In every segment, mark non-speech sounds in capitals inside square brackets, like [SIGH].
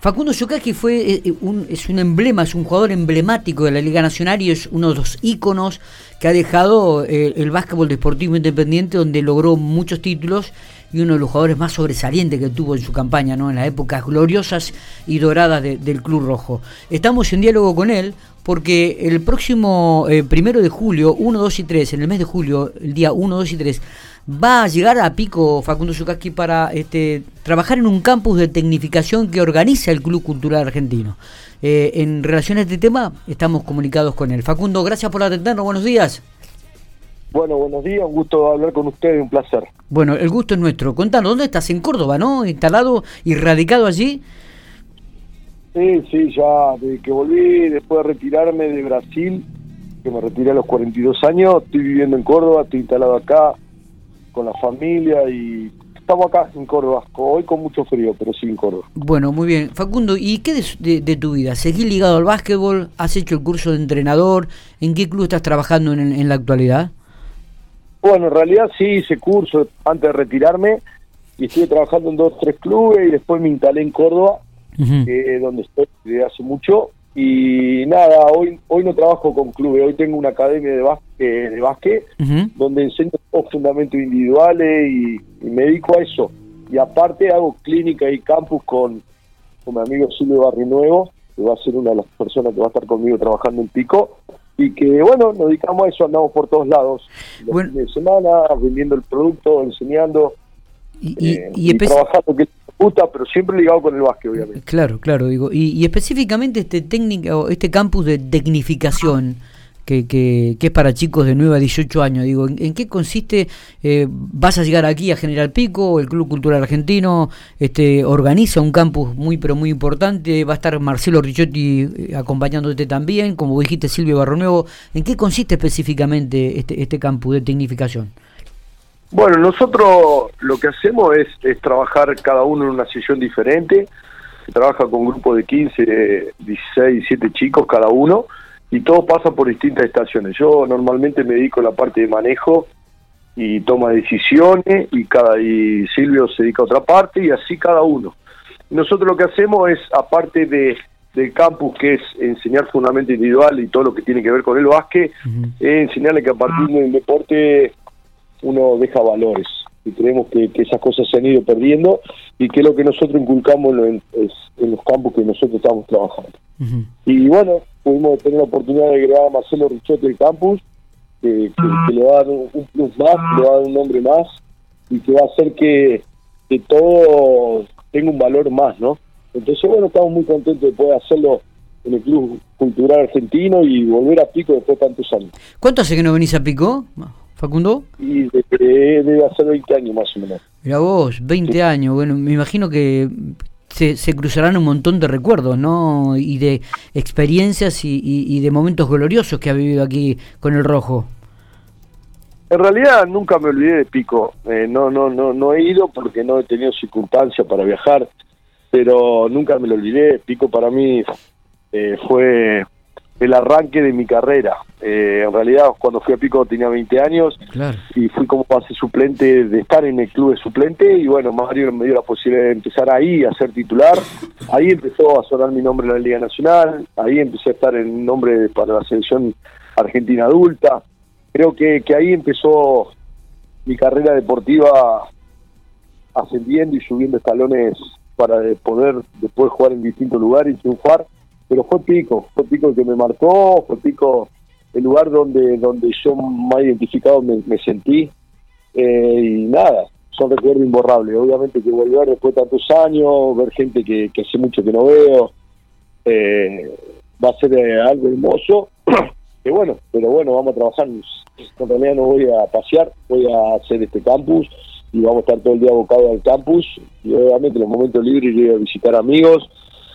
Facundo Yokaki fue eh, eh, un, es un emblema, es un jugador emblemático de la Liga Nacional y es uno de los íconos que ha dejado eh, el básquetbol deportivo independiente donde logró muchos títulos y uno de los jugadores más sobresalientes que tuvo en su campaña, ¿no? en las épocas gloriosas y doradas del Club Rojo. Estamos en diálogo con él porque el próximo primero de julio, 1, 2 y 3, en el mes de julio, el día 1, 2 y 3, va a llegar a pico Facundo Yukaski para este, trabajar en un campus de tecnificación que organiza el Club Cultural Argentino. Eh, en relación a este tema, estamos comunicados con él. Facundo, gracias por atendernos. Buenos días. Bueno, buenos días, un gusto hablar con usted, un placer. Bueno, el gusto es nuestro. Contanos, ¿dónde estás? En Córdoba, ¿no? Instalado y radicado allí. Sí, sí, ya desde que volví, después de retirarme de Brasil, que me retiré a los 42 años, estoy viviendo en Córdoba, estoy instalado acá, con la familia y estamos acá en Córdoba, hoy con mucho frío, pero sí en Córdoba. Bueno, muy bien. Facundo, ¿y qué de, tu vida? ¿Seguís ligado al básquetbol? ¿Has hecho el curso de entrenador? ¿En qué club estás trabajando en, la actualidad? Bueno, en realidad sí hice curso antes de retirarme y estuve trabajando en dos, tres clubes y después me instalé en Córdoba, donde estoy desde hace mucho y nada, hoy hoy no trabajo con clubes, hoy tengo una academia de básquet, de básquet donde enseño fundamentos individuales y, me dedico a eso. Y aparte hago clínica y campus con, con mi amigo Silvio Barrinuevo, que va a ser una de las personas que va a estar conmigo trabajando en Pico. Y que bueno, nos dedicamos a eso, andamos por todos lados. Los de semana, vendiendo el producto, enseñando y, y, eh, y, trabajando que pero siempre ligado con el básquet, obviamente. Claro, claro, digo. Y, específicamente este técnico, este campus de tecnificación que, que, es para chicos de 9 a 18 años, digo, ¿en, qué consiste? Eh, ¿Vas a llegar aquí a General Pico? ¿El Club Cultural Argentino este, organiza un campus muy, pero muy importante? ¿Va a estar Marcelo Ricciotti eh, acompañándote también? Como dijiste, Silvio Barronuevo. ¿En qué consiste específicamente este, este campus de tecnificación? Bueno, nosotros lo que hacemos es, trabajar cada uno en una sesión diferente. Se trabaja con grupos de 15, 16, 17 chicos cada uno y todo pasa por distintas estaciones. Yo normalmente me dedico a la parte de manejo y toma decisiones y cada y Silvio se dedica a otra parte y así cada uno. Nosotros lo que hacemos es aparte de del campus que es enseñar fundamento individual y todo lo que tiene que ver con el básquet, es enseñarle que a partir del deporte uno deja valores y creemos que, esas cosas se han ido perdiendo y que es lo que nosotros inculcamos en, los campos que nosotros estamos trabajando. Y bueno, pudimos tener la oportunidad de agregar a Marcelo Richote del campus, que, le va a dar un, plus más, le va a dar un nombre más y que va a hacer que, que todo tenga un valor más, ¿no? Entonces, bueno, estamos muy contentos de poder hacerlo en el Club Cultural Argentino y volver a Pico después de tantos años. ¿Cuánto hace que no venís a Pico? Facundo? Y debe hacer 20 años más o menos. Mira vos, 20 años. Bueno, me imagino que se, se, cruzarán un montón de recuerdos, ¿no? Y de experiencias y, de momentos gloriosos que ha vivido aquí con el Rojo. En realidad nunca me olvidé de Pico. Eh, no, no, no, no he ido porque no he tenido circunstancias para viajar, pero nunca me lo olvidé. Pico para mí eh, fue el arranque de mi carrera. Eh, en realidad, cuando fui a Pico tenía 20 años y fui como base suplente de estar en el club de suplente y bueno, Mario me dio la posibilidad de empezar ahí a ser titular. Ahí empezó a sonar mi nombre en la Liga Nacional, ahí empecé a estar en nombre para la selección argentina adulta. Creo que, que ahí empezó mi carrera deportiva ascendiendo y subiendo escalones para poder después jugar en distintos lugares y triunfar pero fue Pico, fue Pico el que me marcó, fue Pico el lugar donde donde yo más identificado me, sentí eh, y nada, son recuerdos imborrables. Obviamente que volver después de tantos años, ver gente que, hace mucho que no veo, eh, va a ser eh, algo hermoso. [CLEARS THROAT] que bueno, pero bueno, vamos a trabajar. En realidad no voy a pasear, voy a hacer este campus y vamos a estar todo el día abocado al campus y obviamente en los momentos libres voy a visitar amigos,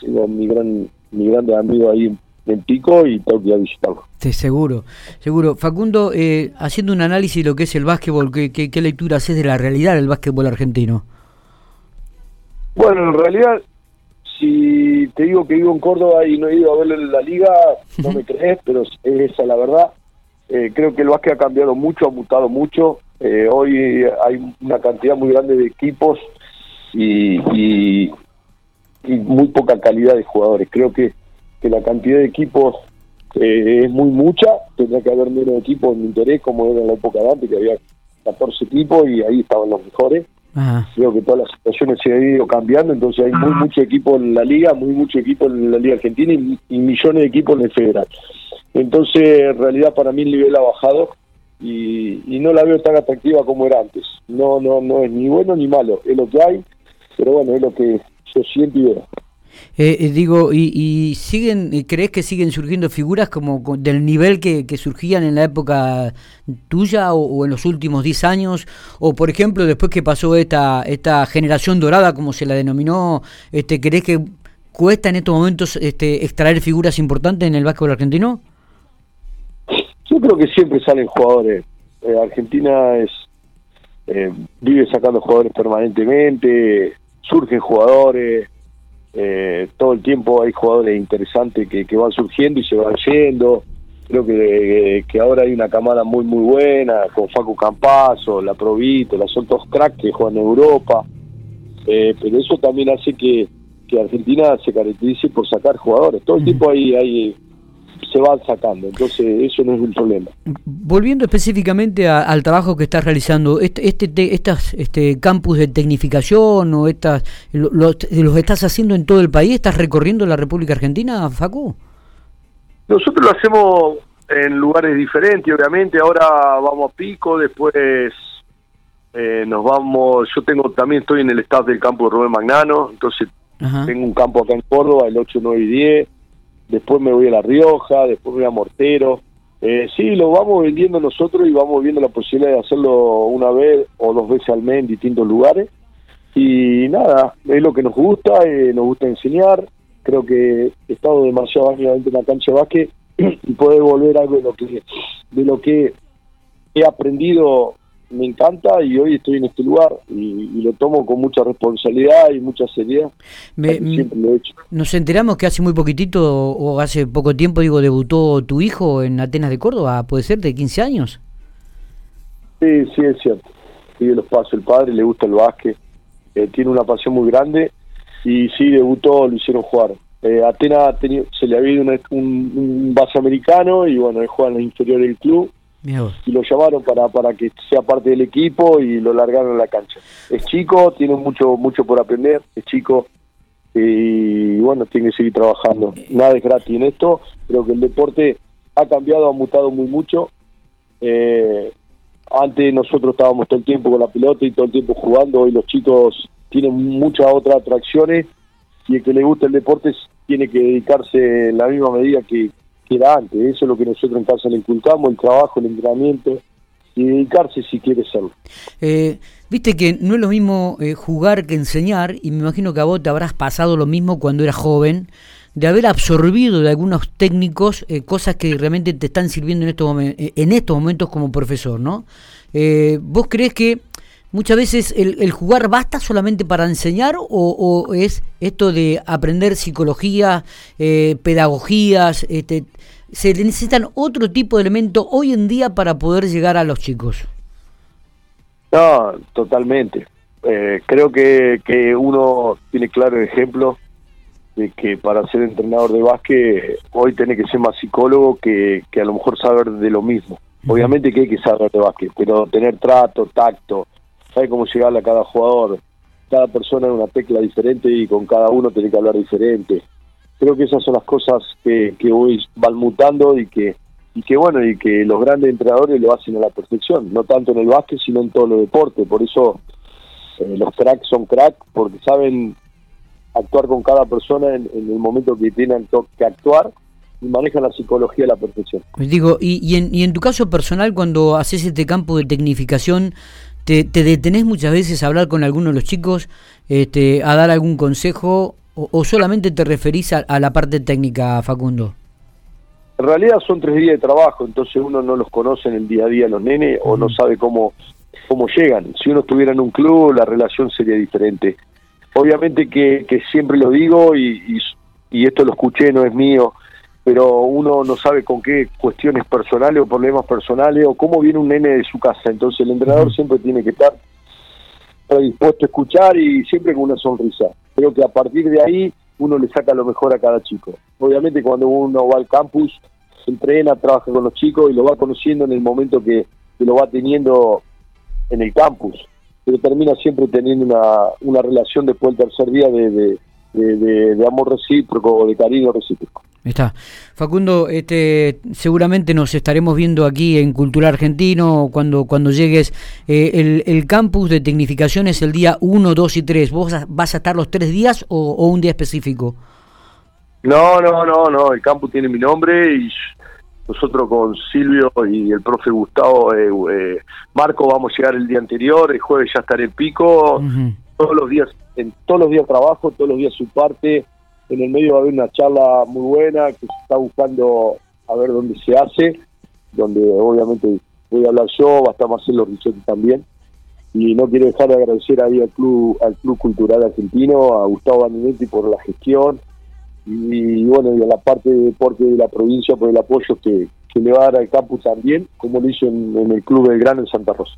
tengo mi gran mi grande amigo ahí en Pico y tengo que ir a visitarlo. Sí, seguro, seguro. Facundo, eh, haciendo un análisis de lo que es el básquetbol, ¿qué, qué, lectura haces de la realidad del básquetbol argentino? Bueno, en realidad, si te digo que vivo en Córdoba y no he ido a verlo en la liga, no me crees, pero es esa la verdad. Eh, creo que el básquet ha cambiado mucho, ha mutado mucho. Eh, hoy hay una cantidad muy grande de equipos y, y muy poca calidad de jugadores. Creo que, que la cantidad de equipos eh, es muy mucha, tendría que haber menos equipos en interés como era en la época de antes, que había 14 equipos y ahí estaban los mejores. Creo que todas las situaciones se han ido cambiando, entonces hay muy mucho equipo en la liga, muy mucho equipo en la liga argentina y, millones de equipos en el federal. Entonces, en realidad para mí el nivel ha bajado y, y no la veo tan atractiva como era antes. No, no, no es ni bueno ni malo, es lo que hay, pero bueno, es lo que yo siento y veo. Eh, eh, digo, y, siguen, crees que siguen surgiendo figuras como del nivel que, surgían en la época tuya o, en los últimos 10 años? O, por ejemplo, después que pasó esta, esta generación dorada, como se la denominó, este, ¿crees que cuesta en estos momentos este, extraer figuras importantes en el básquetbol argentino? Yo creo que siempre salen jugadores. Eh, Argentina es vive sacando jugadores permanentemente, surgen jugadores eh, todo el tiempo hay jugadores interesantes que, que, van surgiendo y se van yendo. Creo que, que ahora hay una camada muy, muy buena, con Facu Campazo, la Provito, las otros cracks que juegan en Europa. Eh, pero eso también hace que, que Argentina se caracterice por sacar jugadores. Todo el tiempo hay, hay se van sacando, entonces eso no es un problema. Volviendo específicamente al trabajo que estás realizando, este, este, estas, este campus de tecnificación o estas, los, estás haciendo en todo el país, estás recorriendo la República Argentina, Facu. Nosotros lo hacemos en lugares diferentes, obviamente. Ahora vamos a Pico, después eh, nos vamos. Yo tengo también estoy en el staff del campo de Rubén Magnano, entonces tengo un campo acá en Córdoba, el 8, 9 y 10 después me voy a La Rioja, después me voy a Mortero. Eh, sí, lo vamos vendiendo nosotros y vamos viendo la posibilidad de hacerlo una vez o dos veces al mes en distintos lugares. Y nada, es lo que nos gusta, eh, nos gusta enseñar. Creo que he estado demasiado años dentro de una cancha de [CLEARS THROAT] y poder volver algo de lo que, de lo que he aprendido me encanta y hoy estoy en este lugar y, lo tomo con mucha responsabilidad y mucha seriedad. siempre lo he hecho. Nos enteramos que hace muy poquitito o hace poco tiempo, digo, debutó tu hijo en Atenas de Córdoba, ¿puede ser de 15 años? Sí, sí, es cierto. Sigue los pasos el padre, le gusta el básquet, eh, tiene una pasión muy grande y sí, debutó, lo hicieron jugar. Eh, Atenas se le había ido un, un, base americano y bueno, él juega en la inferior del club y lo llamaron para, para que sea parte del equipo y lo largaron a la cancha. Es chico, tiene mucho mucho por aprender, es chico y bueno, tiene que seguir trabajando. Nada es gratis en esto, creo que el deporte ha cambiado, ha mutado muy mucho. Eh, antes nosotros estábamos todo el tiempo con la pelota y todo el tiempo jugando, hoy los chicos tienen muchas otras atracciones y el que le gusta el deporte tiene que dedicarse en la misma medida que, era antes. Eso es lo que nosotros en casa le inculcamos, el trabajo, el entrenamiento y dedicarse si quiere serlo. Eh, Viste que no es lo mismo eh, jugar que enseñar y me imagino que a vos te habrás pasado lo mismo cuando eras joven, de haber absorbido de algunos técnicos eh, cosas que realmente te están sirviendo en estos, en estos momentos como profesor, ¿no? ¿Vos crees que muchas veces el, jugar basta solamente para enseñar o, es esto de aprender psicología, pedagogías, este, se necesitan otro tipo de elementos hoy en día para poder llegar a los chicos. No, totalmente. Eh, creo que, que uno tiene claro el ejemplo de que para ser entrenador de básquet hoy tiene que ser más psicólogo que, que a lo mejor saber de lo mismo. Obviamente que hay que saber de básquet, pero tener trato, tacto, saber cómo llegarle a cada jugador. Cada persona es una tecla diferente y con cada uno tiene que hablar diferente creo que esas son las cosas que, que hoy van mutando y que y que bueno y que los grandes entrenadores lo hacen a la perfección no tanto en el básquet sino en todos los deportes por eso eh, los cracks son cracks porque saben actuar con cada persona en, el momento que tienen que actuar y manejan la psicología a la perfección. Digo, y, y, en, y en tu caso personal, cuando haces este campo de tecnificación, ¿te, te detenés muchas veces a hablar con algunos de los chicos, este, a dar algún consejo o, solamente te referís a, la parte técnica, Facundo? En realidad son tres días de trabajo, entonces uno no los conoce en el día a día los nenes o no sabe cómo, cómo llegan. Si uno estuviera en un club, la relación sería diferente. Obviamente que, que siempre lo digo y, y, esto lo escuché, no es mío, pero uno no sabe con qué cuestiones personales o problemas personales o cómo viene un nene de su casa. Entonces el entrenador siempre tiene que estar dispuesto a escuchar y siempre con una sonrisa creo que a partir de ahí uno le saca lo mejor a cada chico. Obviamente cuando uno va al campus, entrena, trabaja con los chicos y lo va conociendo en el momento que, lo va teniendo en el campus, pero termina siempre teniendo una, una relación después del tercer día de, de amor recíproco o de cariño recíproco. Está. Facundo, este, seguramente nos estaremos viendo aquí en Cultura Argentino cuando, cuando llegues. Eh, el, el, campus de tecnificación es el día 1, 2 y 3. ¿Vos vas a estar los tres días o, un día específico? No, no, no, no. El campus tiene mi nombre y nosotros con Silvio y el profe Gustavo eh, eh, Marco vamos a llegar el día anterior. El jueves ya estaré en pico. Todos los días, en todos los días trabajo, todos los días su parte en el medio va a haber una charla muy buena que se está buscando a ver dónde se hace, donde obviamente voy a hablar yo, va a estar Marcelo Ricciotti también. Y no quiero dejar de agradecer ahí al Club, al Club Cultural Argentino, a Gustavo Baninetti por la gestión y, bueno, y a la parte de deporte de la provincia por el apoyo que, le va a dar al campus también, como lo hizo en, el Club del Gran en Santa Rosa.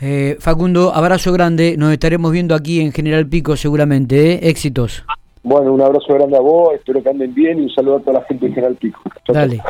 Eh, Facundo, abrazo grande, nos estaremos viendo aquí en General Pico seguramente, ¿eh? éxitos. Bueno, un abrazo grande a vos, espero que anden bien y un saludo a toda la gente de General Pico. Dale.